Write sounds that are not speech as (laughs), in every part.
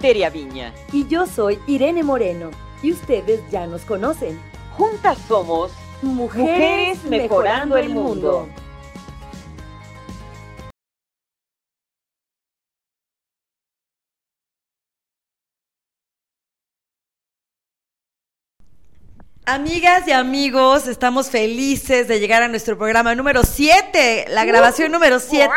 Viña. Y yo soy Irene Moreno. Y ustedes ya nos conocen. Juntas somos Mujeres, mejorando, el mundo. Amigas y amigos, estamos felices de llegar a nuestro programa número 7, la grabación número 7,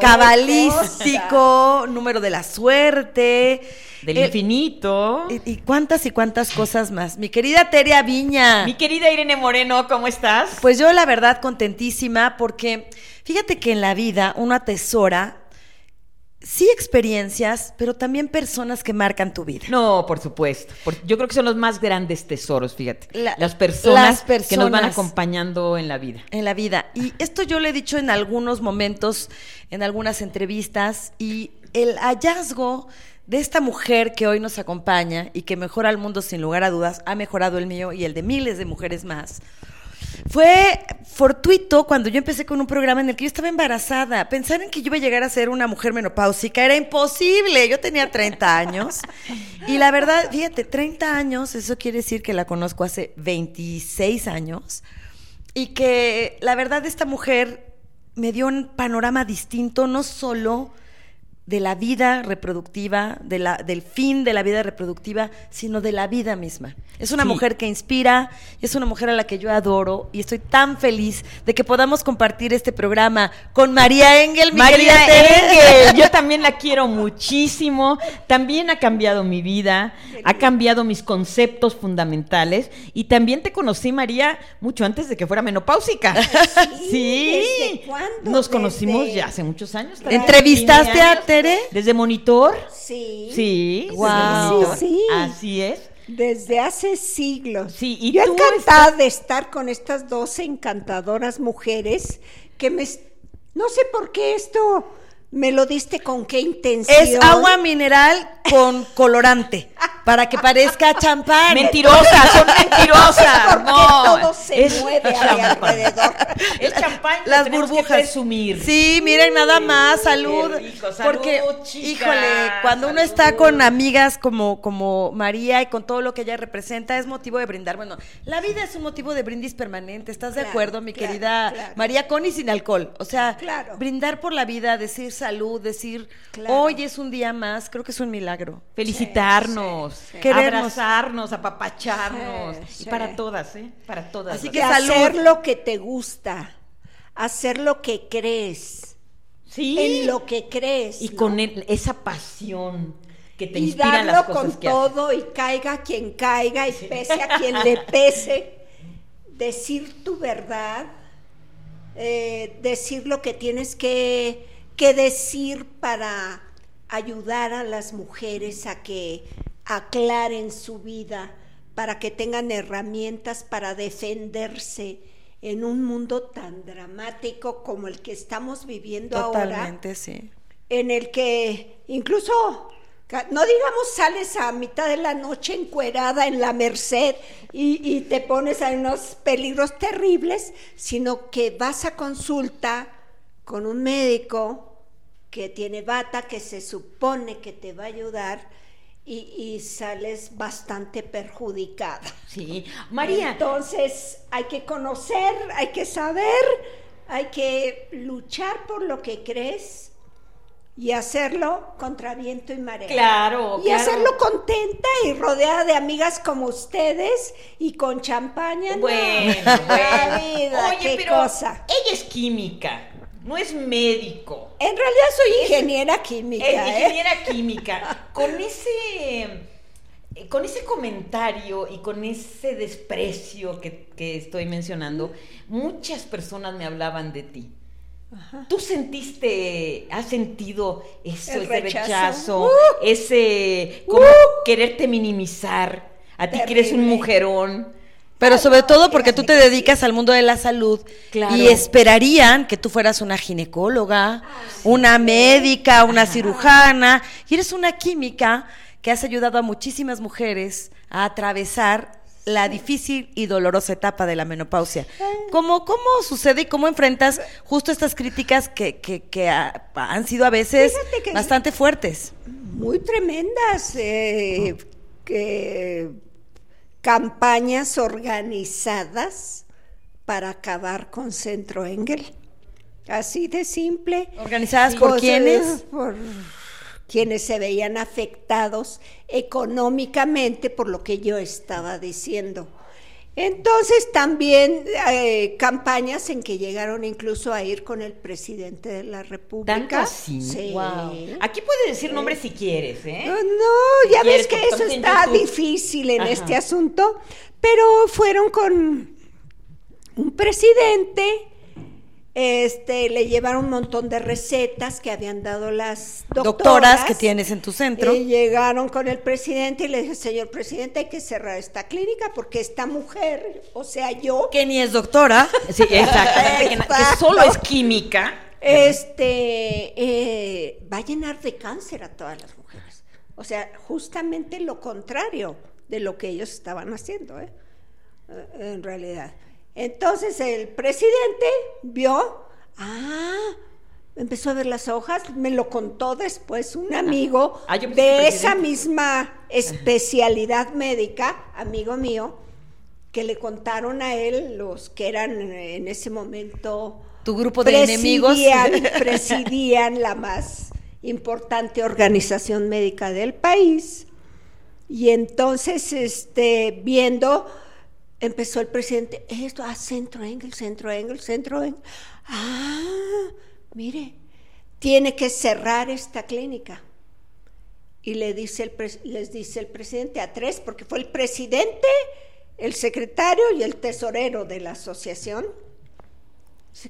cabalístico, número de la suerte. Del Eh, infinito. Y, y cuántas y cuántas cosas más. Mi querida Teria Viña. Mi querida Irene Moreno, ¿cómo estás? Pues yo la verdad contentísima porque fíjate que en la vida uno atesora sí experiencias, pero también personas que marcan tu vida. No, por supuesto. Por- yo creo que son los más grandes tesoros, fíjate. La- las, personas las que nos van personas. acompañando en la vida. en la vida. Y esto yo lo he dicho en algunos momentos, en algunas entrevistas, y el hallazgo de esta mujer que hoy nos acompaña y que mejora el mundo sin lugar a dudas, ha mejorado el mío y el de miles de mujeres más. Fue fortuito cuando yo empecé con un programa en el que yo estaba embarazada. Pensar en que yo iba a llegar a ser una mujer menopáusica era imposible. Yo tenía 30 años. Y la verdad, fíjate, 30 años, eso quiere decir que la conozco hace 26 años. Y que la verdad esta mujer me dio un panorama distinto, no solo de la vida reproductiva, de la, del fin de la vida reproductiva, sino de la vida misma. Es una Sí. mujer que inspira, es una mujer a la que yo adoro y estoy tan feliz de que podamos compartir este programa con María Engel, mi María. Engel, (laughs) yo también la quiero muchísimo. También ha cambiado mi vida, ha cambiado mis conceptos fundamentales y también te conocí, María, mucho antes de que fuera menopáusica. (laughs) Sí. ¿desde cuándo? Nos conocimos Desde- ya hace muchos años. ¿Entrevistaste 15 a. Tere? Desde Monitor. Sí. Sí. Monitor. Sí, sí. Así es. Desde hace siglos. Sí, y Yo tú encantada de estar con estas dos encantadoras mujeres que me... No sé por qué esto me lo diste con qué intención. Es agua mineral con colorante, para que parezca champán. Mentirosas, son (laughs) mentirosas. Porque no, todo se mueve alrededor. Es champán que Las que burbujas. presumir. Sí, miren nada más, salud. qué rico, salud, Porque, chicas, híjole, cuando uno está con amigas como, como María y con todo lo que ella representa, es motivo de brindar. Bueno, la vida es un motivo de brindis permanente. ¿Estás de Claro, acuerdo, mi claro, querida claro. María? Con y sin alcohol. O sea, Claro. brindar por la vida, decir salud, decir Claro. hoy es un día más, creo que es un milagro. Felicitarnos, Sí, sí. Querernos. abrazarnos, apapacharnos. Sí, y para todas, ¿eh? Para todas. Así que salud. hacer lo que te gusta, hacer lo que crees, sí. en lo que crees. Y ¿no? con el- esa pasión que te y inspiran darlo las cosas con que haces. todo y caiga quien caiga y pese a quien le pese, decir tu verdad, eh, decir lo que tienes que, que decir para ayudar a las mujeres a que aclaren su vida, para que tengan herramientas para defenderse en un mundo tan dramático como el que estamos viviendo ahora Totalmente, sí. en el que incluso, no digamos, sales a mitad de la noche encuerada en la merced y, y te pones a unos peligros terribles, sino que vas a consulta con un médico que tiene bata, que se supone que te va a ayudar y, y sales bastante perjudicada. Sí. María, Entonces hay que conocer, hay que saber, hay que luchar por lo que crees y hacerlo contra viento y marea. Claro, Y claro. hacerlo contenta y rodeada de amigas como ustedes y con champaña. no. Bueno, (laughs) La bueno. Oye, qué pero cosa. ella es química, no es médico. En realidad soy ingeniera química. Es ¿eh? ingeniera química. (laughs) Con ese, eh, con ese comentario y con ese desprecio que, que estoy mencionando, muchas personas me hablaban de ti. ¿Tú sentiste, has sentido eso, El ese rechazo. rechazo, ¡Uh! ese como quererte minimizar? A ti que eres un mujerón. Pero sobre todo porque tú te dedicas al mundo de la salud Claro. y esperarían que tú fueras una ginecóloga, una médica, una cirujana, y eres una química que has ayudado a muchísimas mujeres a atravesar la difícil y dolorosa etapa de la menopausia. ¿Cómo, cómo sucede y cómo enfrentas justo estas críticas que, que- que, han sido a veces bastante fuertes? muy tremendas eh, que- campañas organizadas para acabar con Centro Engel. Así de simple. ¿Organizadas por Pues, quiénes? Por quienes se veían afectados económicamente por lo que yo estaba diciendo. Entonces también eh, campañas en que llegaron incluso a ir con el presidente de la República. Tanto así. Sí. Wow. Aquí puedes decir nombres si quieres, ¿eh? No, no, ya ¿Quieres ves que que eso está YouTube? difícil en Ajá. este asunto, pero fueron con un presidente, este, le llevaron un montón de recetas que habían dado las doctoras, Doctoras que tienes en tu centro. Y llegaron con el presidente y le dije, señor presidente, hay que cerrar esta clínica porque esta mujer, o sea, yo, Que ni es doctora. (laughs) Sí, exactamente. (laughs) que, solo es química. este, eh, va a llenar de cáncer a todas las mujeres. O sea, justamente lo contrario de lo que ellos estaban haciendo, ¿eh? Eh, en realidad. Entonces el presidente vio, ah, empezó a ver las hojas, me lo contó después un amigo Ah, de esa misma especialidad médica, amigo mío, que le contaron a él los que eran en ese momento Tu grupo de enemigos. presidían la más importante organización médica del país. Y entonces, este, viendo, empezó el presidente, esto, ah, centro Engel, centro Engel, centro Engel. Ah, mire, tiene que cerrar esta clínica. Y le dice el les dice el presidente a tres, porque fue el presidente, el secretario y el tesorero de la asociación.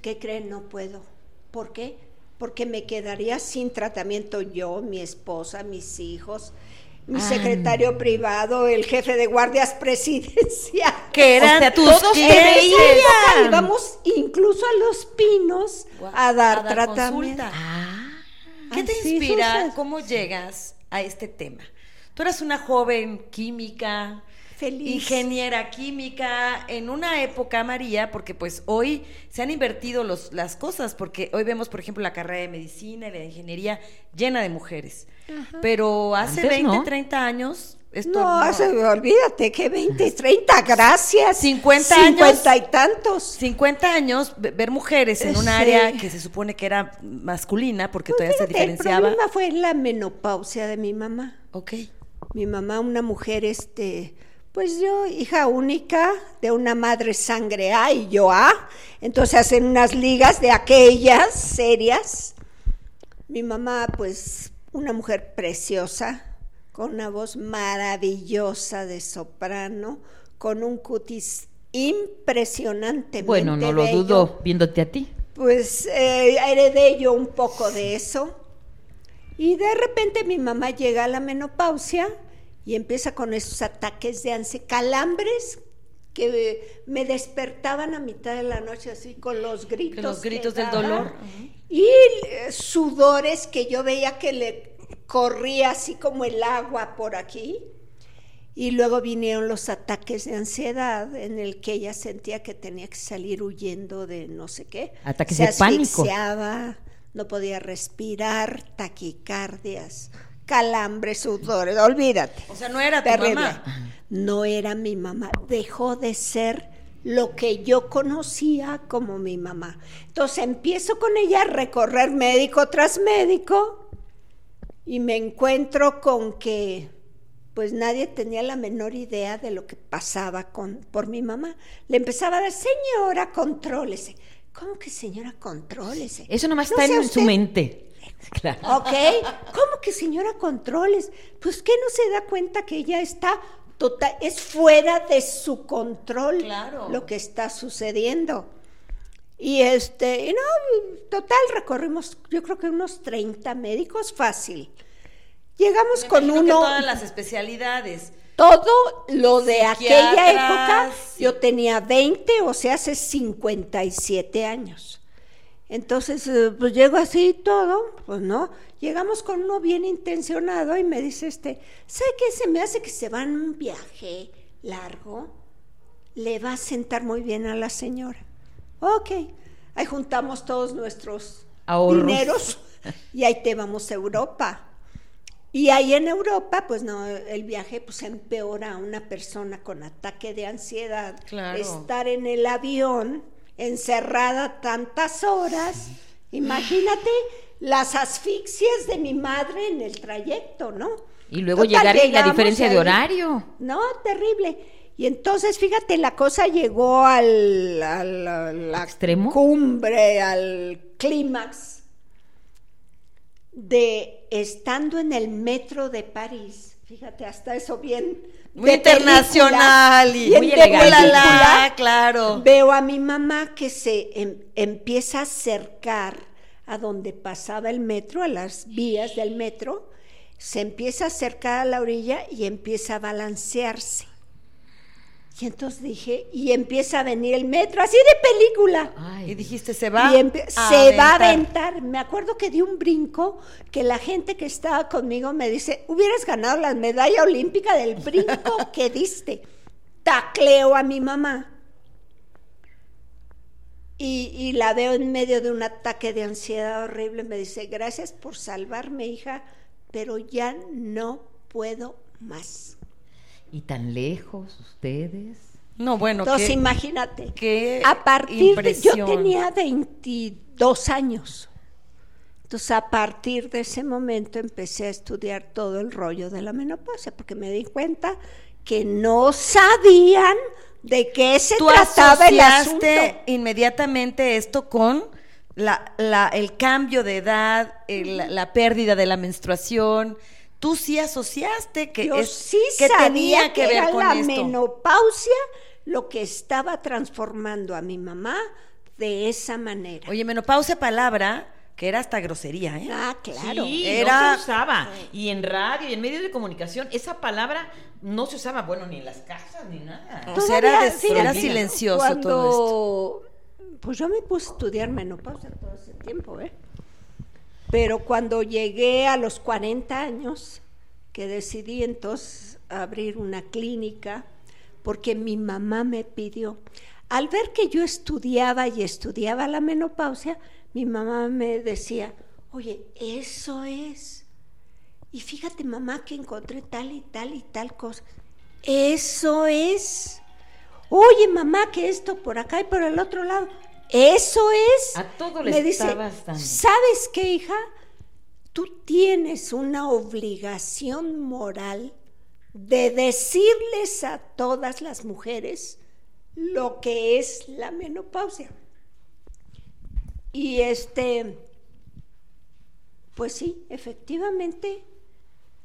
¿qué creen? No puedo. ¿Por qué? Porque me quedaría sin tratamiento yo, mi esposa, mis hijos, mi Ah. secretario privado, el jefe de guardias presidencial. (laughs) Que eran O sea, tus todos época íbamos incluso a los pinos a dar, tratamiento. consulta. Ah. ¿Qué te Así inspira? sucede. ¿Cómo llegas a este tema? Tú eras una joven química, Feliz. ingeniera química, en una época, María, porque pues hoy se han invertido los, las cosas, porque hoy vemos, por ejemplo, la carrera de medicina y la de ingeniería llena de mujeres. Pero hace Antes 20, no. 30 años, esto No, olvídate que 20, 30, (laughs) gracias. 50 50 años. y tantos. 50 años, ve- ver mujeres en un Sí. área que se supone que era masculina, porque todavía se Fíjate, el diferenciaba. problema fue la menopausia de mi mamá. Ok. Mi mamá, una mujer, este, pues yo, hija única de una madre sangre A y yo A, entonces hacen unas ligas de aquellas serias. Mi mamá, pues, una mujer preciosa, con una voz maravillosa de soprano, con un cutis impresionantemente Bueno, no lo bello. dudo viéndote a ti. Pues eh, heredé yo un poco de eso. Y de repente mi mamá llega a la menopausia y empieza con esos ataques de ansiedad, calambres que me despertaban a mitad de la noche así con los gritos. los gritos del dolor. Y eh, sudores que yo veía que le corría así como el agua por aquí. Y luego vinieron los ataques de ansiedad en el que ella sentía que tenía que salir huyendo de no sé qué. Ataques Se de pánico. asfixiaba, no podía respirar, taquicardias, calambres, sudores, olvídate. O sea, no era tu Terrible. mamá. No era mi mamá, dejó de ser lo que yo conocía como mi mamá. Entonces empiezo con ella a recorrer médico tras médico y me encuentro con que pues nadie tenía la menor idea de lo que pasaba con, por mi mamá. Le empezaba a decir, señora, contrólese. ¿Cómo que señora, contrólese? Eso nomás No está en su mente. (laughs) Claro. ¿Ok? ¿Cómo que señora controles? Pues que no se da cuenta que ella está total, es fuera de su control Claro. lo que está sucediendo. Y este, y no, total, recorrimos, yo creo que unos 30 médicos fácil. Llegamos Me con imagino que uno, todas las especialidades. todo lo de aquella época, yo tenía 20, o sea, hace 57 años. Entonces, eh, pues llego así y todo, pues no. Llegamos con uno bien intencionado y me dice este, ¿sabe qué? Se me hace que se va en un viaje largo. Le va a sentar muy bien a la señora. Ok, ahí juntamos todos nuestros Ahorros. dineros (laughs) y ahí te vamos a Europa. Y ahí en Europa, pues no, el viaje pues empeora a una persona con ataque de ansiedad. Claro. Estar en el avión, encerrada tantas horas. Imagínate las asfixias de mi madre en el trayecto, ¿no? Y luego Total, llegar y la diferencia de horario. No, terrible. Y entonces, fíjate, la cosa llegó al, al- a la ¿Extremo? cumbre, al clímax de estando en el metro de París. Fíjate, hasta eso bien. Muy internacional y muy elegante. película. Ulala, claro. Veo a mi mamá que se em- empieza a acercar a donde pasaba el metro, a las vías del metro, se empieza a acercar a la orilla y empieza a balancearse. Y entonces dije, y empieza a venir el metro, así de película. Ay, Y dijiste, se va. Y empe- a se va a aventar. aventar. Me acuerdo que di un brinco que la gente que estaba conmigo me dice, hubieras ganado la medalla olímpica del brinco (laughs) que diste. Tacleo a mi mamá. Y, y la veo en medio de un ataque de ansiedad horrible. Me dice, gracias por salvarme, hija, pero ya no puedo más. Y tan lejos ustedes. No, bueno, Entonces, qué- imagínate. qué a partir de, yo tenía 22 años. Entonces, a partir de ese momento empecé a estudiar todo el rollo de la menopausia, porque me di cuenta que no sabían de qué se Tú trataba el asunto. inmediatamente esto con la, la- el cambio de edad, el- la pérdida de la menstruación. Tú sí asociaste que, Yo es- sí que sabía tenía que, que ver era con la esto. menopausia lo que estaba transformando a mi mamá de esa manera. Oye, menopausia palabra que era hasta grosería, ¿eh? ah, claro. Sí, Era- no se usaba. Y en radio y en medios de comunicación, esa palabra no se usaba, bueno, ni en las casas ni nada. O sea, era, silencioso cuando, todo Pues yo me puse a estudiar menopausia todo ese tiempo, ¿eh? Pero cuando llegué a los 40 años, que decidí entonces abrir una clínica, porque mi mamá me pidió, al ver que yo estudiaba y estudiaba la menopausia, mi mamá me decía, oye, eso es. Y fíjate, mamá, que encontré tal y tal y tal cosa. Eso es. Oye, mamá, que esto por acá y por el otro lado. Eso es. A todo le Me dice, dando. ¿sabes qué, hija? Tú tienes una obligación moral de decirles a todas las mujeres lo que es la menopausia. Y este, pues sí, efectivamente,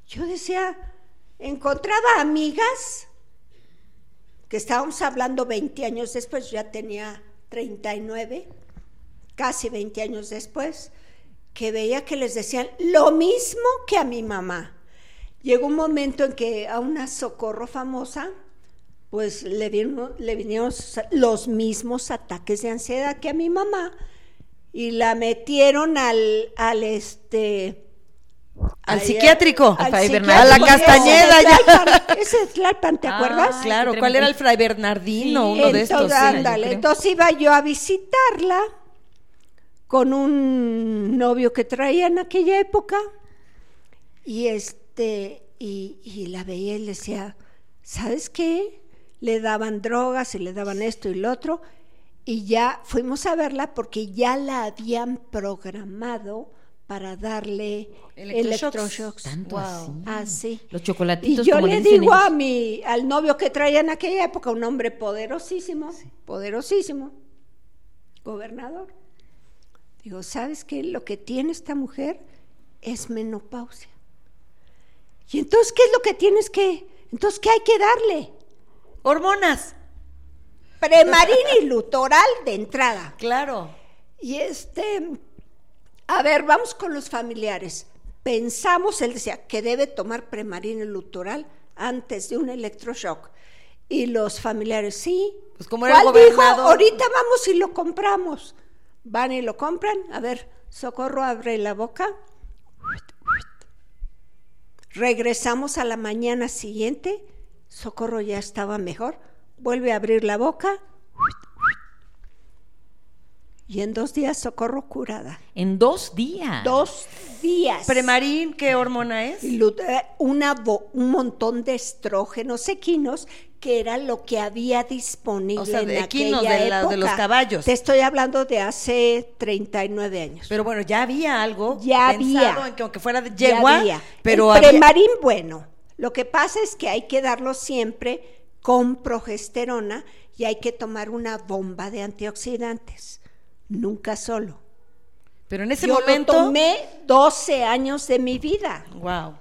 yo decía, encontraba amigas que estábamos hablando 20 años después, ya tenía 39, casi 20 años después, que veía que les decían lo mismo que a mi mamá. Llegó un momento en que a una socorro famosa, pues le, vinieron los mismos ataques de ansiedad que a mi mamá y la metieron al, al este Al ahí, psiquiátrico. al A psiquiátrico, la ese Castañeda, ya. Tlalpan, ese de Tlalpan, ¿te Ah, acuerdas? Claro, ¿cuál era el. Fray Bernardino? Sí, Uno de estos. Entonces, sí. ándale, entonces iba yo a visitarla con un novio que traía en aquella época y este y, y la veía y le decía, ¿sabes qué? Le daban drogas y le daban esto y lo otro y ya fuimos a verla porque ya la habían programado para darle Electroshocks. electroshocks. Tanto Wow. así. Así. Los Y chocolatitos yo como le dicen digo a mi, al novio que traía en aquella época, un hombre poderosísimo, poderosísimo, gobernador. Digo, ¿sabes qué? Lo que tiene esta mujer es menopausia. Y entonces, ¿qué es lo que tienes que? Entonces, ¿qué hay que darle? Hormonas. Premarín y lutoral de entrada. Claro. Y este, a ver, vamos con los familiares. Pensamos, él decía, que debe tomar premarina lutoral antes de un electroshock. Y los familiares, sí. Pues como era ¿Cuál dijo? Ahorita vamos y lo compramos. Van y lo compran. A ver, Socorro abre la boca. Regresamos a la mañana siguiente. Socorro ya estaba mejor. Vuelve a abrir la boca. Y en dos días socorro curada. En dos días. Dos días. Premarín, ¿qué hormona es? Eh, una un montón de estrógenos equinos que era lo que había disponible O sea, en equinos, aquella de la- de los época. caballos. Te estoy hablando de hace 39 años. Pero bueno, ya había algo Ya pensado había. en que aunque fuera de Ya yegua, había. pero el había- premarín bueno. Lo que pasa es que hay que darlo siempre con progesterona y hay que tomar una bomba de antioxidantes, nunca solo. pero en ese Yo momento, lo tomé 12 años de mi vida. wow.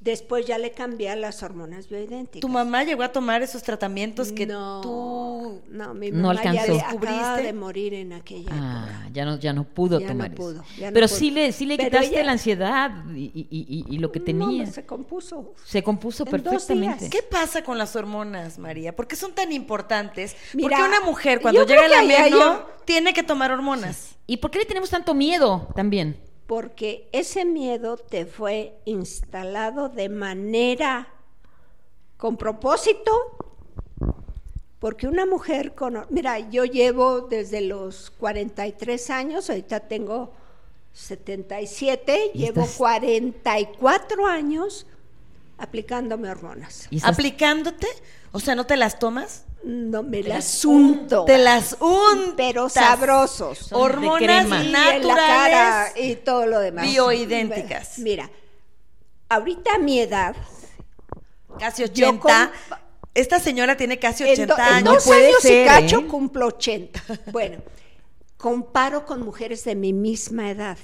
Después ya le cambié a las hormonas bioidénticas. Tu mamá llegó a tomar esos tratamientos que no, tú no, mi No mamá ya alcanzó. acaba ¿Descubriste? de morir en aquella época. Ah, ya no, ya no pudo Ya no tomar pudo, eso. ya no Pero pudo. sí le, sí le Pero quitaste ella- la ansiedad y, y- y- y lo que No, tenía. no, se compuso. Se compuso En dos perfectamente. días. ¿Qué pasa con las hormonas, María? ¿Por qué son tan importantes? Mira, Porque una mujer cuando yo llega creo la un- tiene que tomar hormonas. ¿Y por qué le tenemos tanto miedo también? Porque ese miedo te fue instalado de manera con propósito. Porque una mujer con... Mira, yo llevo desde los 43 años, ahorita tengo 77, Y llevo estás- 44 años aplicándome hormonas. Y estás- ¿Aplicándote? O sea, ¿no te las tomas? No me las unto. Te las untas. Pero sabrosos. Son Hormonas en la cara naturales. y todo lo demás. bioidénticas. Mira, ahorita a mi edad, Casi Yo 80. con- Esta señora tiene casi en, do- 80 en años. dos puede años ser, y cacho ¿eh? cumplo 80. Bueno, comparo con mujeres de mi misma edad.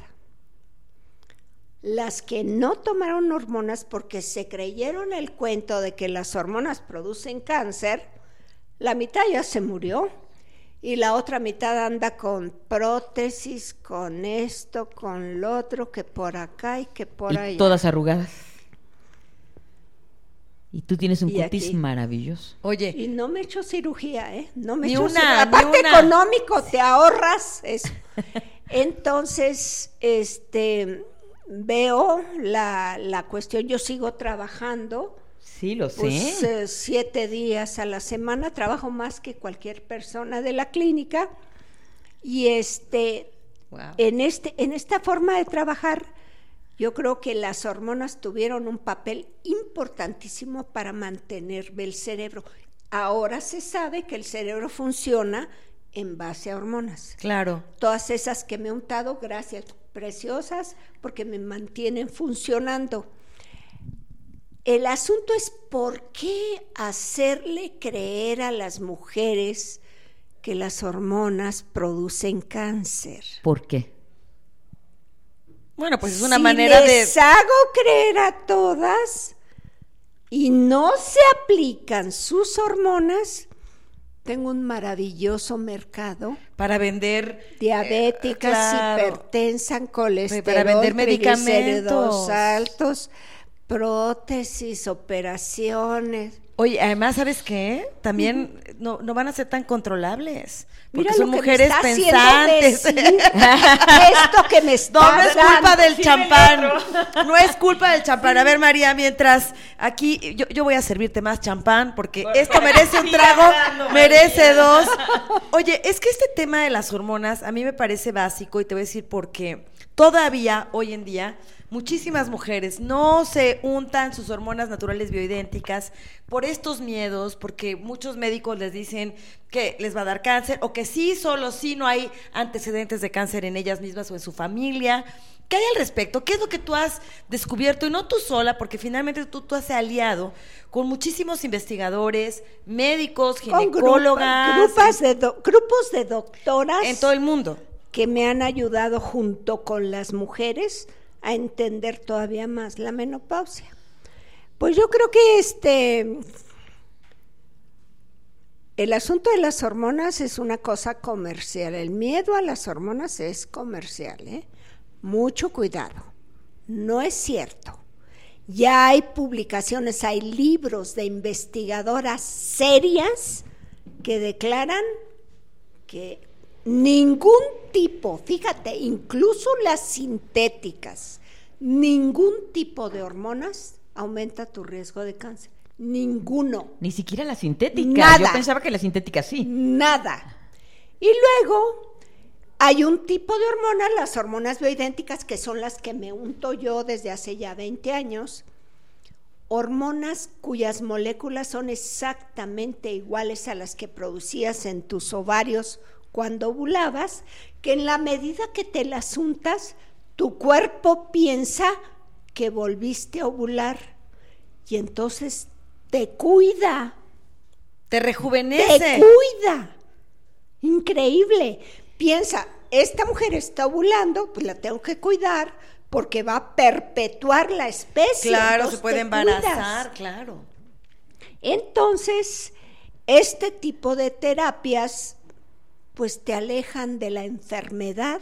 Las que no tomaron hormonas porque se creyeron el cuento de que las hormonas producen cáncer, la mitad ya se murió y la otra mitad anda con prótesis, con esto, con lo otro, que por acá y que por y allá. todas arrugadas. Y tú tienes un cutis maravilloso. Oye, Y no me he hecho cirugía, ¿eh? No me he Ni hecho una, cirugía. ni Aparte una. económico, te ahorras eso. Entonces, este, veo la, la cuestión, yo sigo trabajando, Sí, lo sé. pues eh, siete días a la semana, trabajo más que cualquier persona de la clínica. Y este, wow. en, este, en esta forma de trabajar, yo creo que las hormonas tuvieron un papel importantísimo para mantener el cerebro. Ahora se sabe que el cerebro funciona en base a hormonas. claro. Todas esas que me he untado, gracias, preciosas, porque me mantienen funcionando. El asunto es por qué hacerle creer a las mujeres que las hormonas producen cáncer. ¿Por qué? Bueno, pues es una si manera de... les hago creer a todas y no se aplican sus hormonas, tengo un maravilloso mercado. Para vender... Diabéticas, claro. hipertensas, colesterol, Para vender medicamentos. altos, prótesis, operaciones. Oye, además, ¿sabes qué? También no, no van a ser tan controlables. Porque Mira son lo que me mujeres está pensantes. decir (laughs) esto que me está No, no es culpa dando. del champán. No es culpa del champán. A ver, María, mientras aquí yo, yo voy a servirte más champán porque esto merece un trago, merece dos. Oye, es que este tema de las hormonas a mí me parece básico y te voy a decir porque todavía hoy en día muchísimas mujeres no se untan sus hormonas naturales bioidénticas por estos miedos, porque muchos médicos les dicen que les va a dar cáncer o que sí, solo sí no hay antecedentes de cáncer en ellas mismas o en su familia. ¿Qué hay al respecto? ¿Qué es lo que tú has descubierto? Y no tú sola, porque finalmente tú, tú has aliado con muchísimos investigadores, médicos, Con grupa- ginecólogas, grupas de do- grupos de doctoras en todo el mundo. que me han ayudado junto con las mujeres a entender todavía más la menopausia. Pues yo creo que este el asunto de las hormonas es una cosa comercial. El miedo a las hormonas es comercial, ¿eh? Mucho cuidado. No es cierto. Ya hay publicaciones, hay libros de investigadoras serias que declaran que ningún tipo, fíjate, incluso las sintéticas, ningún tipo de hormonas aumenta tu riesgo de cáncer. Ninguno. Ni siquiera la sintética. Nada. Yo pensaba que la sintética sí. Nada. Y luego, Hay un tipo de hormonas, las hormonas bioidénticas, que son las que me unto yo desde hace ya 20 años. Hormonas cuyas moléculas son exactamente iguales a las que producías en tus ovarios cuando ovulabas, que en la medida que te las untas, tu cuerpo piensa que volviste a ovular y entonces te cuida, Te te rejuvenece. cuida. Increíble. Piensa, esta mujer está ovulando, pues la tengo que cuidar porque va a perpetuar la especie. Claro, se puede te embarazar, cuidas. claro. Entonces, este tipo de terapias, pues te alejan de la enfermedad,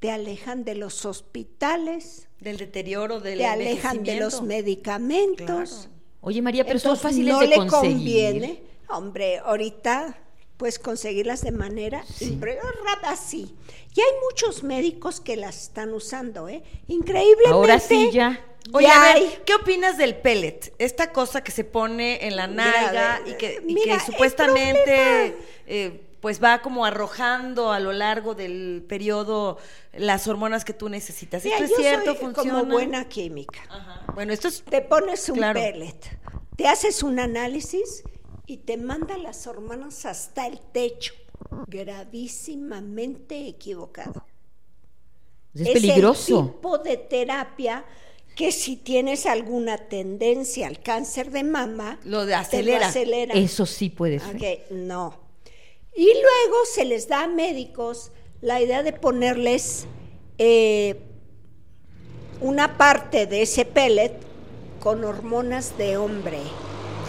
te alejan de los hospitales, Del deterioro, del te alejan de los medicamentos. Claro. Oye, María, pero son Entonces, fáciles no de le conseguir. conviene. Hombre, ahorita puedes conseguirlas de manera Sí. ra- así. Y hay muchos médicos que las están usando, ¿eh? Increíblemente. Ahora sí ya. Oye, ya a ver, hay. ¿qué opinas del pellet? Esta cosa que se pone en la nalga y que, y mira, que el supuestamente eh, pues va como arrojando a lo largo del periodo las hormonas que tú necesitas. Mira, ¿Esto es yo cierto? soy ¿Funciona? como buena química. Ajá. Bueno, esto es... Te pones un Claro. pellet, te haces un análisis y te manda las hormonas hasta el techo. Gravísimamente equivocado. Es, el peligroso. tipo de terapia que si tienes alguna tendencia al cáncer de mama, Lo de te acelera. acelera. Eso sí puede ser. Ok, no. Y luego se les da a médicos la idea de ponerles eh, una parte de ese pellet con hormonas de hombre.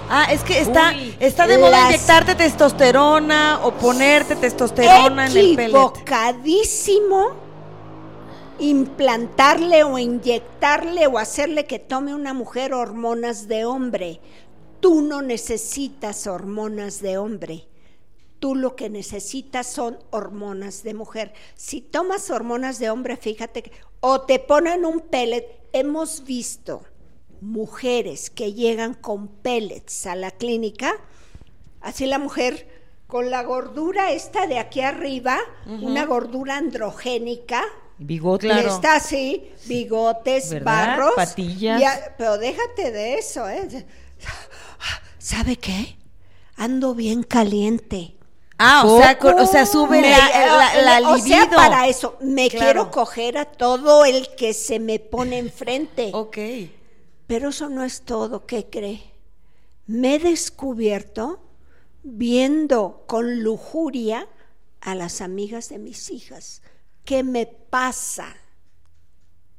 Ah, es que está, Uy, está de moda inyectarte testosterona o ponerte testosterona en el pellet. Equivocadísimo implantarle o inyectarle o hacerle que tome una mujer hormonas de hombre. Tú no necesitas hormonas de hombre. Tú lo que necesitas son hormonas de mujer. Si tomas hormonas de hombre, fíjate que o te ponen un pellet. Hemos visto mujeres que llegan con pellets a la clínica, así la mujer con la gordura esta de aquí arriba, una gordura androgénica, Bigote. Claro. está así, bigotes, ¿Verdad? barros. Patillas. a- pero déjate de eso, ¿eh? (laughs) ¿Sabe qué? Ando bien caliente. Ah, o sea, o sea, sube Me- la, la, la o sea, para eso, me Claro. quiero coger a todo el que se me pone enfrente. (laughs) Ok. Pero eso no es todo, ¿qué cree? Me he descubierto viendo con lujuria a las amigas de mis hijas. ¿Qué me pasa?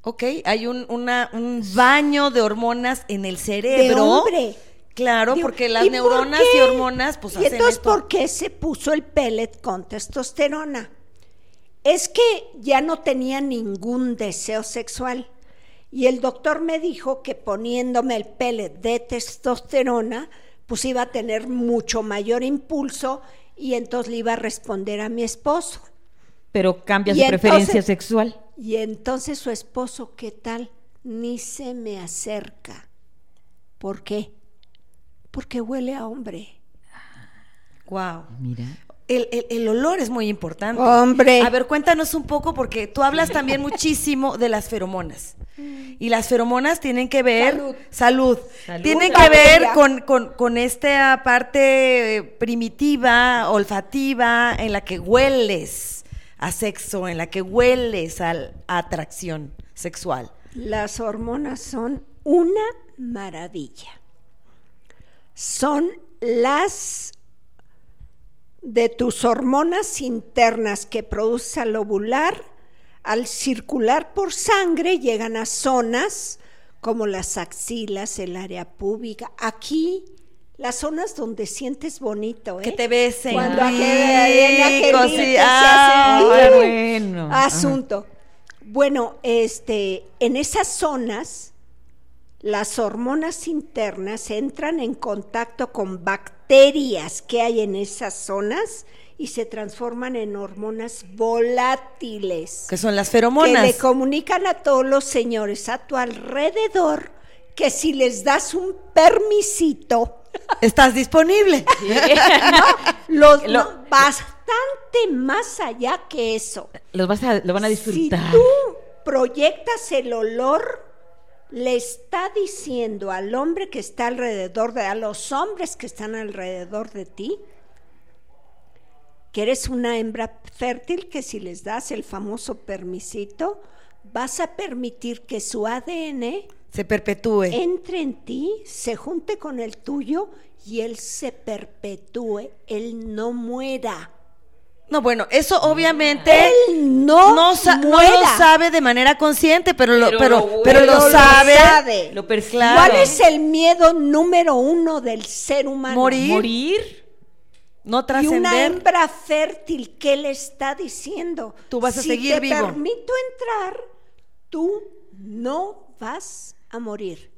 Ok, hay un, una, un baño de hormonas en el De cerebro. hombre. Claro, Digo, porque las ¿y por neuronas y hormonas, pues ¿Y hacen entonces esto. por qué se puso el pellet con testosterona? Es que ya no tenía ningún deseo sexual. Y el doctor me dijo que poniéndome el pellet de testosterona, pues iba a tener mucho mayor impulso y entonces le iba a responder a mi esposo. Pero cambia Y su preferencia sexual. Y entonces su esposo, ¿qué tal? Ni se me acerca. ¿Por qué? Porque huele a hombre. Wow. Mira. El, el- el olor es muy importante. Hombre. A ver, cuéntanos un poco, porque tú hablas también muchísimo de las feromonas. Y las feromonas tienen que ver. Salud. Salud. Salud. Tienen que ver con, con, con esta parte eh, primitiva, olfativa, en la que hueles a sexo, en la que hueles a, a atracción sexual. Las hormonas son una maravilla. Son las de tus hormonas internas que produces al ovular, al circular por sangre llegan a zonas como las axilas, el área pública. Aquí, las zonas donde sientes bonito, ¿eh? Que te besen. Cuando aquel- se hace- Ah, bueno. asunto. Bueno, este, en esas zonas, las hormonas internas entran en contacto con bacterias que hay en esas zonas y se transforman en hormonas volátiles Que son las que feromonas. le comunican a todos los señores a tu alrededor que si les das un permisito, (laughs) Estás disponible. (laughs) los Lo- no, basta bastante más allá que eso. Los vas a, lo van a disfrutar. Si tú proyectas el olor, le está diciendo al hombre que está alrededor de, a los hombres que están alrededor de ti, que eres una hembra fértil, que si les das el famoso permisito, vas a permitir que su ADN Se perpetúe. entre en ti, se junte con el tuyo y él se perpetúe, él no muera. No, bueno, eso obviamente Él no, no, sa- no muera. lo sabe de manera consciente, pero lo, Pero pero, lo- pero lo pero lo sabe. sabe. Lo. Claro. ¿Cuál es el miedo número uno del ser humano? Morir. Morir. No Y una trascender. hembra fértil, ¿qué le está diciendo? Tú vas a si seguir te vivo. permito entrar, tú no vas a morir.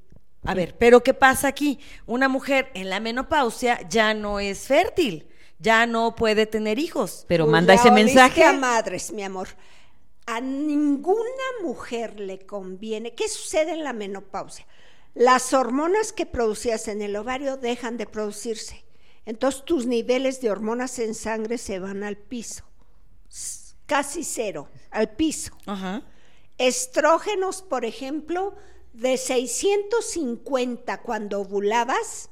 A ver, pero ¿qué pasa aquí? Una mujer en la menopausia ya no es fértil, ya no puede tener hijos. Pero manda ese mensaje. a madres, mi amor. A ninguna mujer le conviene. ¿Qué sucede en la menopausia? Las hormonas que producías en el ovario dejan de producirse. Entonces tus niveles de hormonas en sangre se van al piso. Casi cero, al piso. Ajá. Estrógenos, por ejemplo, de 650 cuando ovulabas,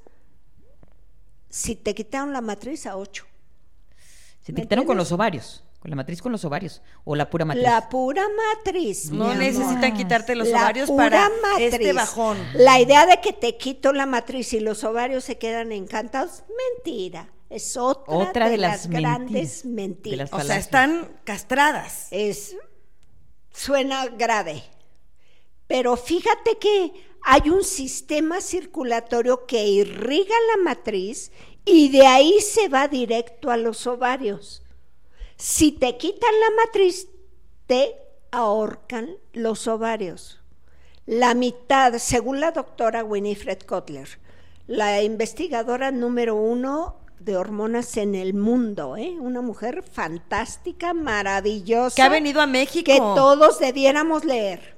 si te quitaron la matriz a 8. Se ¿Me te quitaron con los ovarios. Con la matriz con los ovarios. O la pura matriz. La pura matriz. No amor. necesitan quitarte los La ovarios pura para matriz. este bajón. La idea de que te quito la matriz y los ovarios se quedan encantados, mentira. Es otra, Otra de, de las, las grandes mentiras. De mentiras. las O sea, están castradas. Es suena grave. Pero fíjate que hay un sistema circulatorio que irriga la matriz y de ahí se va directo a los ovarios. Si te quitan la matriz, te ahorcan los ovarios. La mitad, según la doctora Winifred Kotler, la investigadora número uno de hormonas en el mundo, ¿eh? una mujer fantástica, maravillosa Que ha venido a México. que todos debiéramos leer.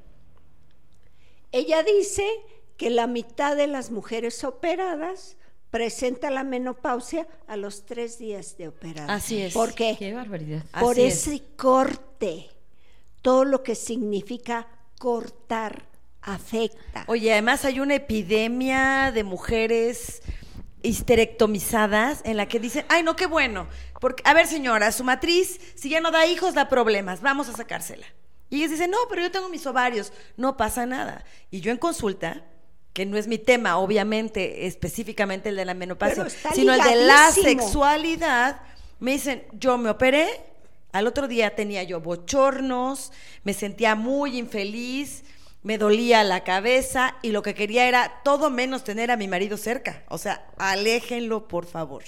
Ella dice que la mitad de las mujeres operadas presenta la menopausia a los tres días de operar. Así es. ¿Por qué? Qué barbaridad. Por Así es. ese corte. Todo lo que significa cortar afecta. Oye, además hay una epidemia de mujeres histerectomizadas en la que dicen, ay, no, qué bueno. Porque, a ver, señora, su matriz, si ya no da hijos, da problemas, vamos a sacársela. Y ellas dicen, no, pero yo tengo mis ovarios, no pasa nada. Y yo en consulta, que no es mi tema, obviamente, específicamente el de la menopausia, sino el de la sexualidad, me dicen, yo me operé, al otro día tenía yo bochornos, me sentía muy infeliz, me dolía la cabeza y lo que quería era todo menos tener a mi marido cerca. O sea, aléjenlo, por favor.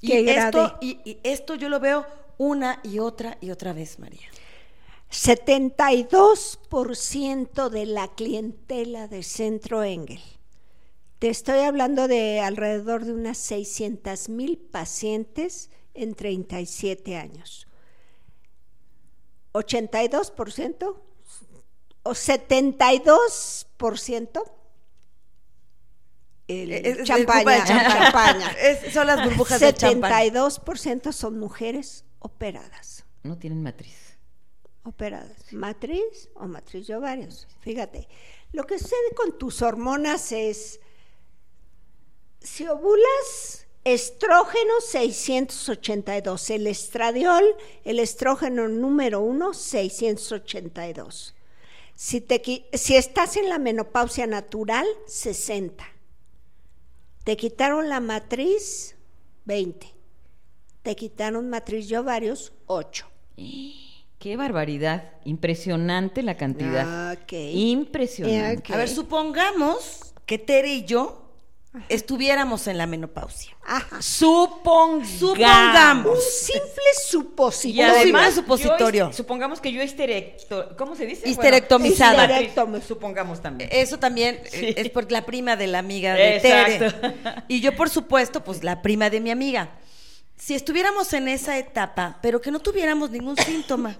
Y Qué grave. esto, y, y esto yo lo veo una y otra y otra vez, María. 72% de la clientela de Centro Engel. Te estoy hablando de alrededor de unas 600 mil pacientes en 37 años. 82% o 72% el Es- es- es champaña, champán. champaña. (laughs) Es- son las burbujas de champán. 72% son mujeres operadas No tienen matriz. Operadas. Matriz o matriz de ovarios. Fíjate, lo que sucede con tus hormonas es, si ovulas, estrógeno 682, el estradiol, el estrógeno número uno, 682. Si, te, si estás en la menopausia natural, 60. Te quitaron la matriz, 20. Te quitaron matriz de ovarios, 8. (gasps) Qué barbaridad. Impresionante la cantidad. Ah, ok. Impresionante. A ver, supongamos que Tere y yo estuviéramos en la menopausia. Ajá. Supongamos. Supongamos. Un simple Y supositorio. además- además, simple supositorio. supongamos que yo histerecto, ¿cómo se dice? Histerectomizada. Bueno, Histerectomi- supongamos también. Eso también eh, Sí. es por la prima de la amiga de Exacto. Tere. Y yo, por supuesto, pues la prima de mi amiga. Si estuviéramos en esa etapa, pero que no tuviéramos ningún síntoma,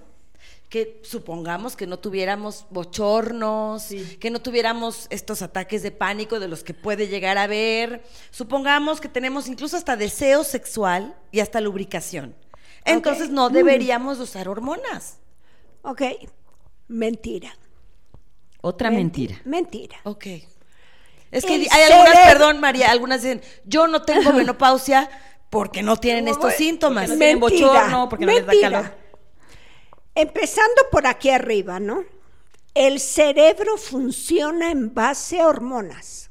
que supongamos que no tuviéramos bochornos, que no tuviéramos estos ataques de pánico de los que puede llegar a haber, supongamos que tenemos incluso hasta deseo sexual y hasta lubricación. Entonces no deberíamos usar hormonas. Ok, mentira. Otra Menti- mentira. Mentira. Ok. Es que El hay algunas, cerebro- perdón, María, algunas dicen, yo no tengo (laughs) menopausia porque no tienen estos síntomas. no tienen Mentira, bochorno, porque no les da calor. Empezando por aquí arriba, ¿no? El cerebro funciona en base a hormonas.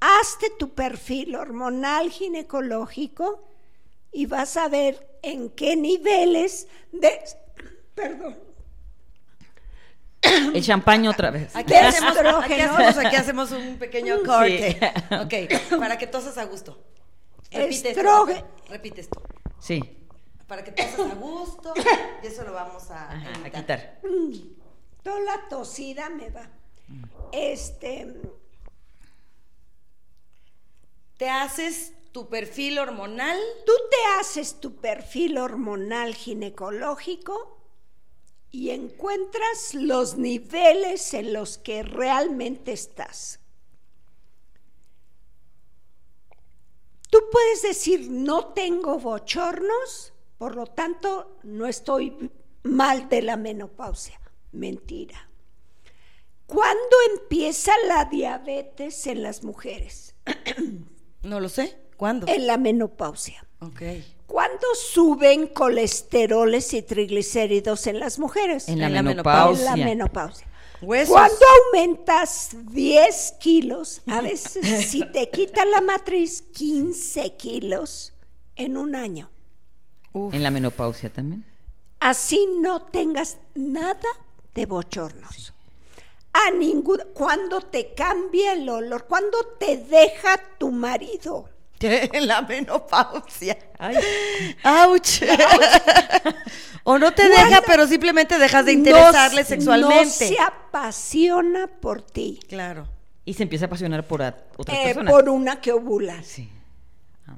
Hazte tu perfil hormonal ginecológico y vas a ver en qué niveles de... Perdón. El champaño otra vez. Aquí hacemos, aquí, hacemos, aquí hacemos un pequeño Sí. corte. (laughs) Ok, para que tosas a gusto. Repite esto, repite esto. Sí. Para que tosas a gusto. (laughs) Y eso lo vamos a, Ajá, a evitar. quitar. Toda la tosida me va. Este, Te haces tu perfil hormonal. tú te haces tu perfil hormonal ginecológico y encuentras los niveles en los que realmente estás. Tú puedes decir, no tengo bochornos, por lo tanto, no estoy mal de la menopausia. Mentira. ¿Cuándo empieza la diabetes en las mujeres? (clears throat) No lo sé. ¿Cuándo? En la menopausia. Ok. ¿Cuándo suben colesteroles y triglicéridos en las mujeres? En la, En la menopausia. En la menopausia. Huesos. Cuando aumentas 10 kilos, a veces (laughs) si te quitan la matriz, 15 kilos en un año. Uf. En la menopausia también. Así no tengas nada de bochornos. A ningún, cuando te cambia el olor, cuando te deja tu marido. En (laughs) la menopausia. Ay, ¡Auch! (laughs) o no te deja, pero simplemente dejas de interesarle no, sexualmente. No se apasiona por ti. Claro. y se empieza a apasionar por a- otras eh, personas. por una que ovula. Sí.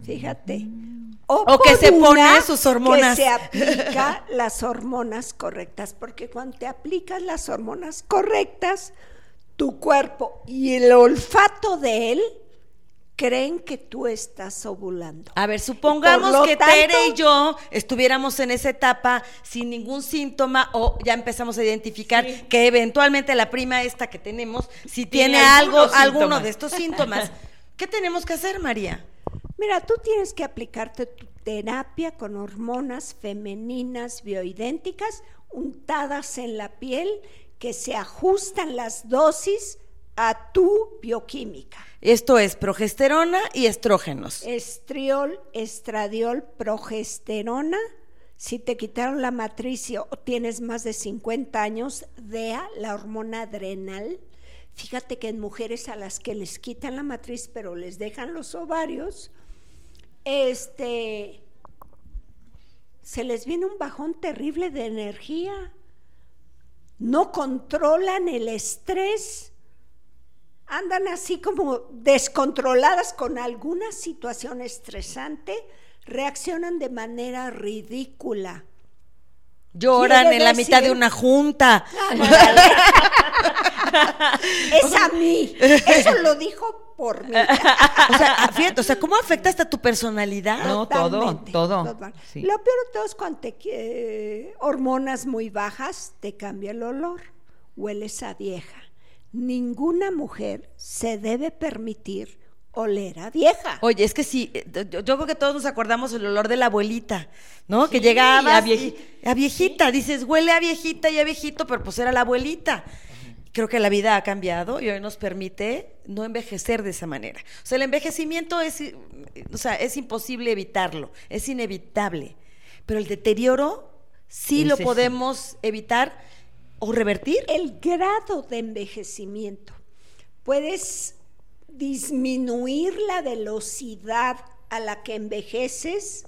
Fíjate. O que se pone sus hormonas. Que se aplica (laughs) las hormonas correctas, porque cuando te aplicas las hormonas correctas, tu cuerpo y el olfato de él creen que tú estás ovulando. A ver, supongamos que tanto- Tere y yo estuviéramos en esa etapa sin ningún síntoma o ya empezamos a identificar que eventualmente la prima esta que tenemos, si tiene, Tiene algo, alguno de estos síntomas, (laughs) ¿qué tenemos que hacer, María? Mira, tú tienes que aplicarte tu terapia con hormonas femeninas bioidénticas untadas en la piel que se ajustan las dosis a tu bioquímica. Esto es progesterona y estrógenos. Estriol, estradiol, progesterona. Si te quitaron la matriz y- o tienes más de 50 años, DEA, la hormona adrenal. Fíjate que en mujeres a las que les quitan la matriz pero les dejan los ovarios, este, se les viene un bajón terrible de energía. No controlan el estrés andan así como descontroladas con alguna situación estresante, reaccionan de manera ridícula. Lloran en la mitad de una junta. (laughs) Es a mí. Eso lo dijo por mí. O sea, fíjate, o sea, ¿cómo afecta hasta tu personalidad? No, todo, Totalmente, todo. Sí. Lo peor de todo es cuando te eh, hormonas muy bajas te cambia el olor, hueles a vieja. Ninguna mujer se debe permitir oler a vieja. Oye, es que sí, eh, yo, yo creo que todos nos acordamos el olor de la abuelita, ¿no? que llegaba a vieji- a viejita, dices, huele a viejita y a viejito, pero pues era la abuelita. Creo que la vida ha cambiado y hoy nos permite no envejecer de esa manera. O sea, el envejecimiento es, eh, o sea, es imposible evitarlo, es inevitable. Pero el deterioro sí lo Ese podemos evitar o revertir. el grado de envejecimiento. Puedes disminuir la velocidad a la que envejeces.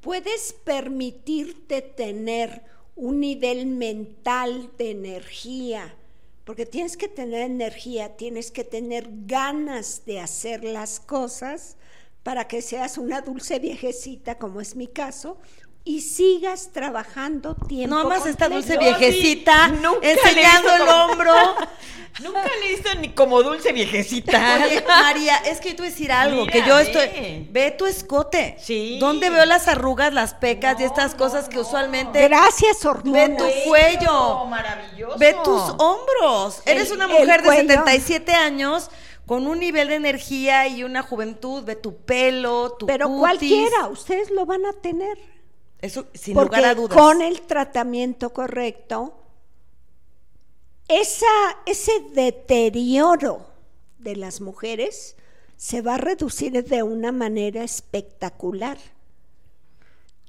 Puedes permitirte tener un nivel mental de energía, porque tienes que tener energía, tienes que tener ganas de hacer las cosas para que seas una dulce viejecita, como es mi caso, y sigas trabajando tiempo No más esta dulce viejecita nunca enseñando el como- hombro. (laughs) Nunca le visto ni como dulce viejecita. Oye, María, es que yo te voy a decir algo, Mira, que yo ve. estoy... Ve tu escote. Sí. ¿Dónde veo las arrugas, las pecas y estas no, cosas que no. usualmente... Gracias, Ve hormonas. tu cuello. Maravilloso. Ve tus hombros. El- Eres una mujer de cuello. 77 años con un nivel de energía y una juventud. Ve tu pelo, tu Pero cutis. cualquiera, ustedes lo van a tener. Eso, sin porque lugar a dudas. con el tratamiento correcto, esa, ese deterioro de las mujeres se va a reducir de una manera espectacular.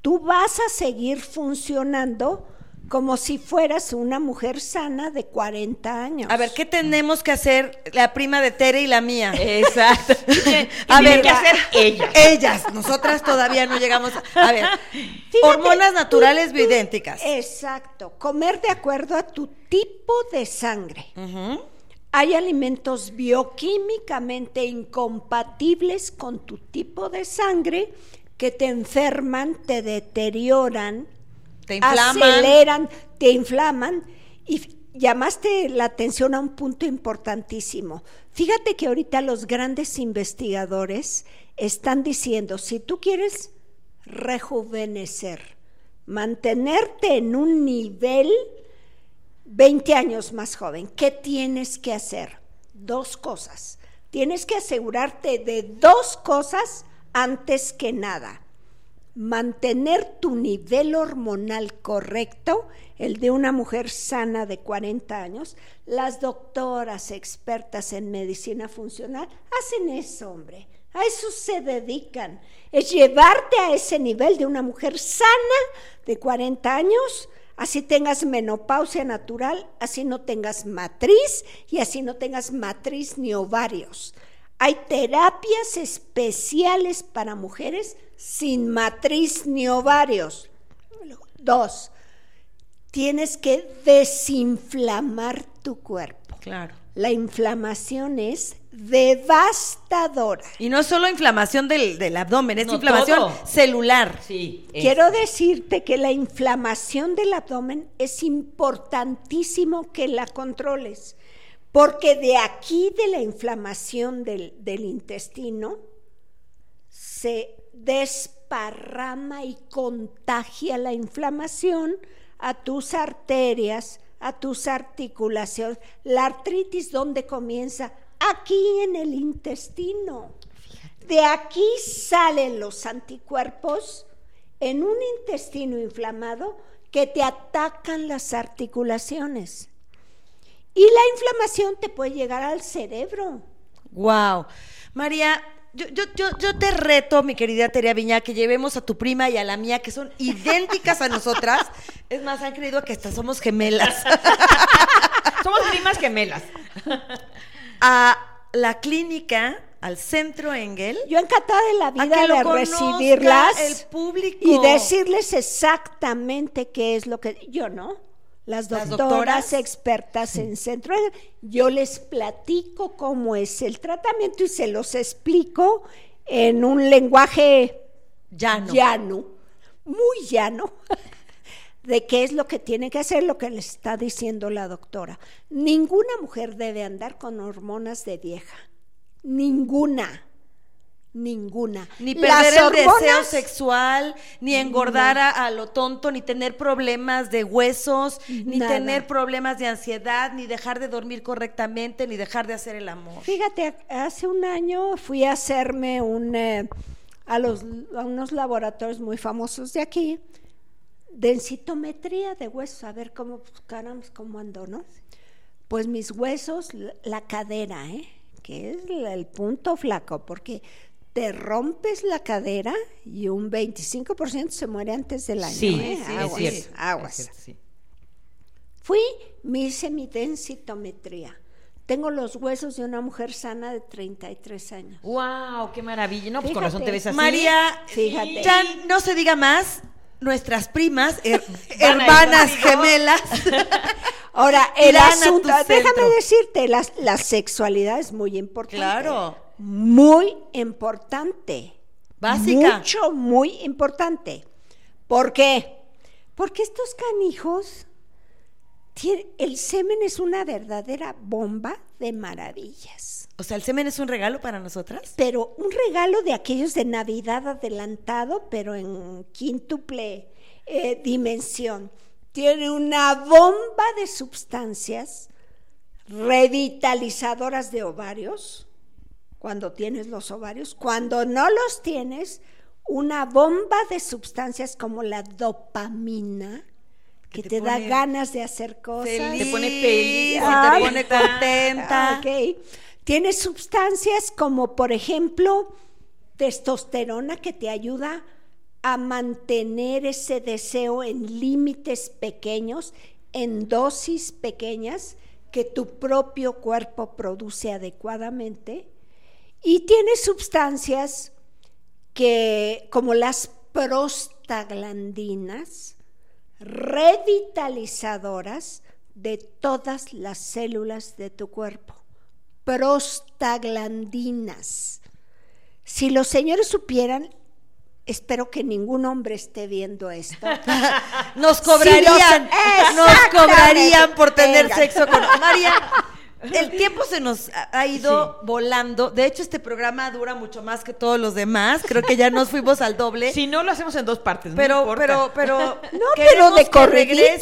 Tú vas a seguir funcionando como si fueras una mujer sana de 40 años. A ver, ¿qué tenemos que hacer la prima de Tere y la mía? Exacto. (laughs) ¿Qué A ver, que hacer ella? Ellas, nosotras todavía no llegamos. A, a ver, hormonas naturales bioidénticas. Exacto, comer de acuerdo a tu tipo de sangre. Hay alimentos bioquímicamente incompatibles con tu tipo de sangre que te enferman, te deterioran, Te inflaman. aceleran, te inflaman y llamaste la atención a un punto importantísimo. Fíjate que ahorita los grandes investigadores están diciendo, si tú quieres rejuvenecer, mantenerte en un nivel 20 años más joven, ¿qué tienes que hacer? Dos cosas. Tienes que asegurarte de dos cosas antes que nada. Mantener tu nivel hormonal correcto, el de una mujer sana de 40 años. Las doctoras expertas en medicina funcional hacen eso, hombre. A eso se dedican. Es llevarte a ese nivel de una mujer sana de 40 años así tengas menopausia natural, así no tengas matriz y así no tengas matriz ni ovarios. Hay terapias especiales para mujeres sin matriz ni ovarios. Dos, tienes que desinflamar tu cuerpo. Claro. La inflamación es devastadora. Y no solo inflamación del, del abdomen, es No, inflamación todo. celular. Sí. es- Quiero decirte que la inflamación del abdomen es importantísimo que la controles, porque de aquí de la inflamación del, del intestino se desparrama y contagia la inflamación a tus arterias, a tus articulaciones. La artritis, ¿dónde comienza? Aquí en el intestino. De aquí salen los anticuerpos en un intestino inflamado que te atacan las articulaciones. Y la inflamación te puede llegar al cerebro. Wow. María, yo, yo, yo, yo te reto, mi querida Terea Viña, que llevemos a tu prima y a la mía, que son idénticas a nosotras. (laughs) Es más, han creído que hasta somos gemelas. (laughs) Somos primas gemelas. (laughs) A la clínica, al centro Engel. Yo encantada de la A vida que lo de recibirlas el público. y decirles exactamente qué es lo que yo no. Las doctoras. expertas en centro, yo les platico cómo es el tratamiento y se los explico en un lenguaje Llano. llano, muy llano, (laughs) de qué es lo que tiene que hacer, lo que le está diciendo la doctora. Ninguna mujer debe andar con hormonas de vieja. Ninguna. Ninguna. Ni perder el deseo sexual, ni engordar a, a lo tonto, ni tener problemas de huesos, ni Nada. tener problemas de ansiedad, ni dejar de dormir correctamente, ni dejar de hacer el amor. Fíjate, hace un año fui a hacerme un, eh, a, los, a unos laboratorios muy famosos de aquí, densitometría de huesos, a ver cómo, pues, caramba, cómo ando, ¿no? Pues mis huesos, la, la cadera, ¿eh? Que es el punto flaco, porque te rompes la cadera y un 25% se muere antes del año. Sí, ¿eh? sí, es aguas, cierto. aguas. es cierto, sí. Fui, me hice mi densitometría. Tengo los huesos de una mujer sana de 33 años. Wow, qué maravilla. No, pues con razón te ves así. María, Fíjate. ya no se diga más, nuestras primas, her- (laughs) hermanas gemelas. (laughs) Ahora, el asunto, déjame decirte, la, la sexualidad es muy importante. Claro. Muy importante. Básica. Mucho, muy importante. ¿Por qué? Porque estos canijos, tiene- el semen es una verdadera bomba de maravillas. O sea, el semen es un regalo para nosotras. Pero un regalo de aquellos de Navidad adelantado, pero en quíntuple eh, dimensión. Tiene una bomba de sustancias revitalizadoras de ovarios, cuando tienes los ovarios. Cuando no los tienes, una bomba de sustancias como la dopamina, que, te te, da ganas de hacer cosas. Feliz, Te pone feliz, te pone contenta. Ah, ok. Tiene sustancias como, por ejemplo, testosterona que te ayuda a mantener ese deseo en límites pequeños, en dosis pequeñas que tu propio cuerpo produce adecuadamente. Y tiene sustancias que, como las prostaglandinas, revitalizadoras de todas las células de tu cuerpo. Prostaglandinas. Si los señores supieran, espero que ningún hombre esté viendo esto. (laughs) Nos cobrarían, los- nos cobrarían por tener Venga. sexo con María. El tiempo se nos ha- ido volando. De hecho, este programa dura mucho más que todos los demás. Creo que ya nos fuimos al doble. (laughs) Si no, lo hacemos en dos partes. no pero, importa. pero, pero, (laughs) No, pero de que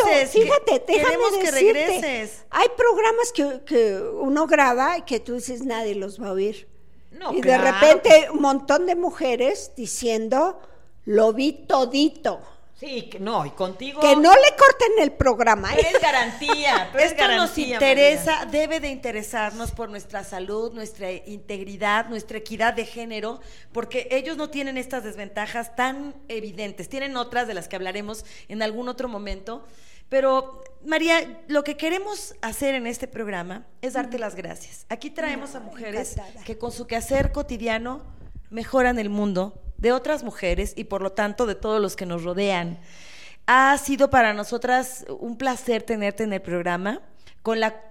que- Fíjate, déjame queremos que decirte, regreses. Hay programas que, que uno graba y que tú dices nadie los va a oír. No, y claro. de repente un montón de mujeres diciendo lo vi todito. Sí, que no, y contigo. Que no le corten el programa. ¿eh? eres garantía. (laughs) Esto nos interesa, María. debe de interesarnos por nuestra salud, nuestra integridad, nuestra equidad de género, porque ellos no tienen estas desventajas tan evidentes, tienen otras de las que hablaremos en algún otro momento. Pero, María, lo que queremos hacer en este programa es darte las gracias. Aquí traemos a mujeres encantada. que con su quehacer cotidiano mejoran el mundo de otras mujeres y por lo tanto de todos los que nos rodean. Ha sido para nosotras un placer tenerte en el programa, con la,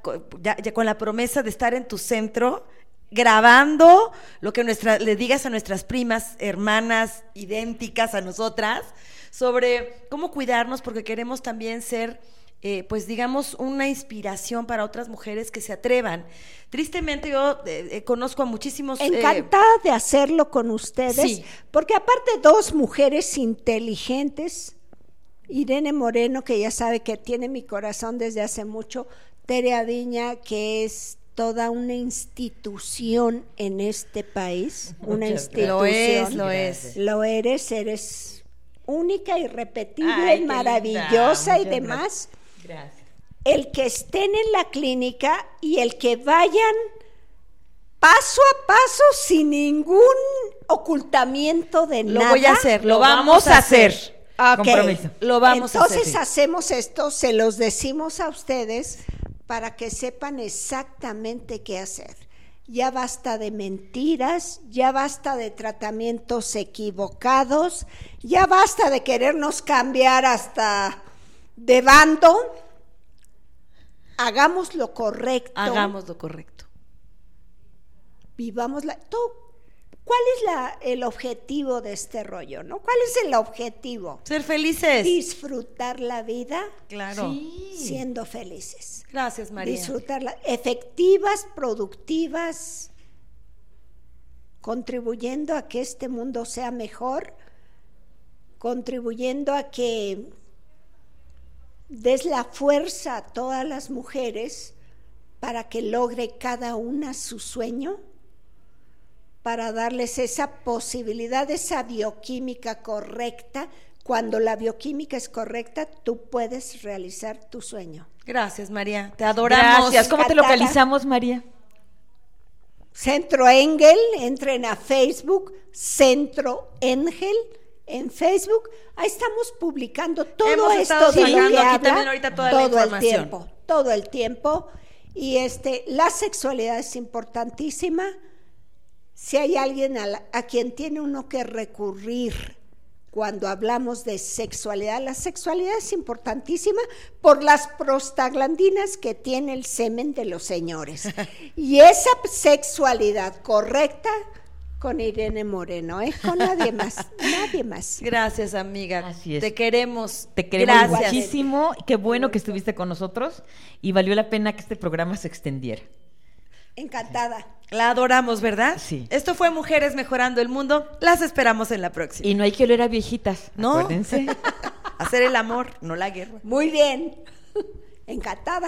con la promesa de estar en tu centro, grabando lo que nuestra, le digas a nuestras primas, hermanas, idénticas a nosotras, sobre cómo cuidarnos, porque queremos también ser, eh, pues digamos, una inspiración para otras mujeres que se atrevan. Tristemente yo eh, eh, conozco a muchísimos... eh, Encantada de hacerlo con ustedes, Sí. porque aparte dos mujeres inteligentes, Irene Moreno, que ya sabe que tiene mi corazón desde hace mucho, Tere Aviña, que es toda una institución en este país, una Muchas institución. Lo es, lo es. Lo eres, eres única, irrepetible, Ay, maravillosa y demás. Gracias. El que estén en la clínica y el que vayan paso a paso sin ningún ocultamiento de Lo nada. voy a hacer, lo, Lo vamos a hacer. Ok. Compromiso. Lo vamos a Entonces hacer. sí. hacemos esto, se los decimos a ustedes para que sepan exactamente qué hacer. Ya basta de mentiras, ya basta de tratamientos equivocados, ya basta de querernos cambiar hasta de bando. Hagamos lo correcto. Hagamos lo correcto. vivamos la. Tú, ¿cuál es la, el objetivo de este rollo? ¿No? ¿Cuál es el objetivo? Ser felices. Disfrutar la vida Claro. siendo felices. Gracias, María. Disfrutarla. Efectivas, productivas, contribuyendo a que este mundo sea mejor, contribuyendo a que des la fuerza a todas las mujeres para que logre cada una su sueño, para darles esa posibilidad, esa bioquímica correcta. Cuando la bioquímica es correcta, tú puedes realizar tu sueño. Gracias, María. Te adoramos. Gracias. ¿Cómo te localizamos, María? Centro Engel, entren a Facebook, Centro Engel en Facebook. Ahí estamos publicando todo Hemos esto de lo que aquí habla también ahorita toda la todo el información. tiempo, todo el tiempo. Y este, la sexualidad es importantísima. Si hay alguien a, la- a quien tiene uno que recurrir cuando hablamos de sexualidad, la sexualidad es importantísima por las prostaglandinas que tiene el semen de los señores. (laughs) Y esa sexualidad correcta con Irene Moreno, ¿eh? Con nadie más, nadie más. (laughs) Gracias, amiga. Así es. Te queremos. Te queremos Gracias. muchísimo. Qué bueno que estuviste con nosotros y valió la pena que este programa se extendiera. Encantada. La adoramos, ¿verdad? Sí. Esto fue Mujeres Mejorando el Mundo. Las esperamos en la próxima. Y no hay que oler a viejitas, No. acuérdense. (laughs) Hacer el amor, no la guerra. Muy bien. Encantada.